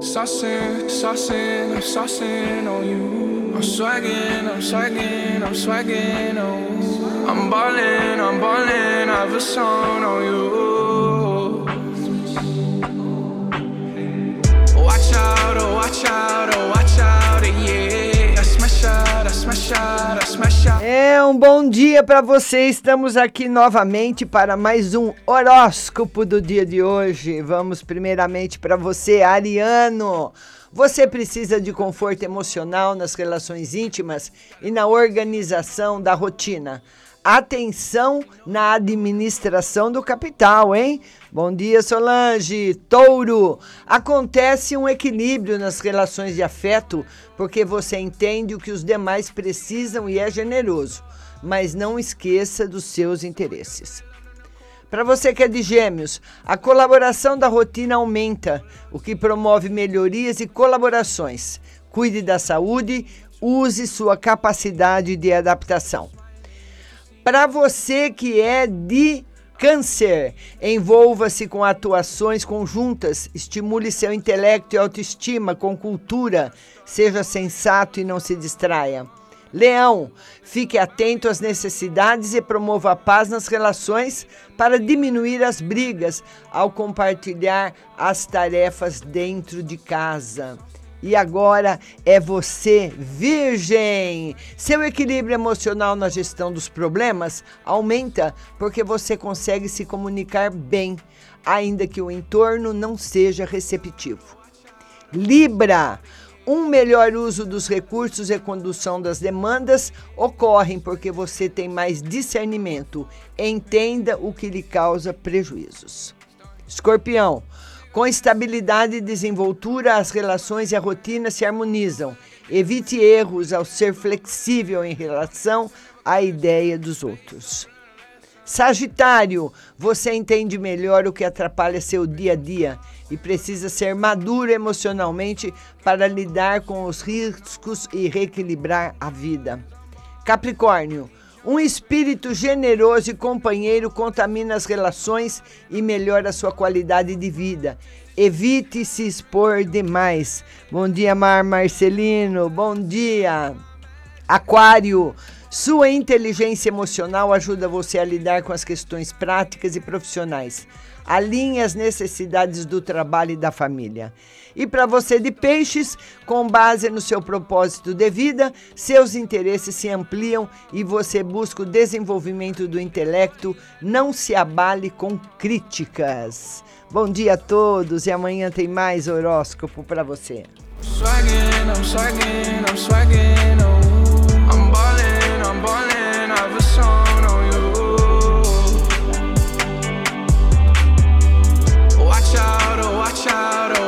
Saucing, saucing, I'm saucing on you. I'm swagging, I'm swagging, I'm swagging on you. I'm ballin', I'm ballin', I have a song on you. É um bom dia para você. Estamos aqui novamente para mais um horóscopo do dia de hoje. Vamos primeiramente para você, Ariano. Você precisa de conforto emocional nas relações íntimas e na organização da rotina. Atenção na administração do capital, hein? Bom dia, Solange. Touro. Acontece um equilíbrio nas relações de afeto porque você entende o que os demais precisam e é generoso, mas não esqueça dos seus interesses. Para você que é de gêmeos, a colaboração da rotina aumenta, o que promove melhorias e colaborações. Cuide da saúde, use sua capacidade de adaptação. Para você que é de câncer, envolva-se com atuações conjuntas, estimule seu intelecto e autoestima com cultura, seja sensato e não se distraia. Leão, fique atento às necessidades e promova a paz nas relações para diminuir as brigas ao compartilhar as tarefas dentro de casa. E agora é você, Virgem! Seu equilíbrio emocional na gestão dos problemas aumenta porque você consegue se comunicar bem, ainda que o entorno não seja receptivo. Libra! Um melhor uso dos recursos e condução das demandas ocorrem porque você tem mais discernimento. Entenda o que lhe causa prejuízos. Escorpião, com estabilidade e desenvoltura, as relações e a rotina se harmonizam. Evite erros ao ser flexível em relação à ideia dos outros. Sagitário, você entende melhor o que atrapalha seu dia a dia e precisa ser maduro emocionalmente para lidar com os riscos e reequilibrar a vida. Capricórnio, um espírito generoso e companheiro contamina as relações e melhora sua qualidade de vida. Evite se expor demais. Bom dia, Mar Marcelino. Bom dia. Aquário. Sua inteligência emocional ajuda você a lidar com as questões práticas e profissionais. Alinhe as necessidades do trabalho e da família. E para você de peixes, com base no seu propósito de vida, seus interesses se ampliam e você busca o desenvolvimento do intelecto. Não se abale com críticas. Bom dia a todos e amanhã tem mais horóscopo para você.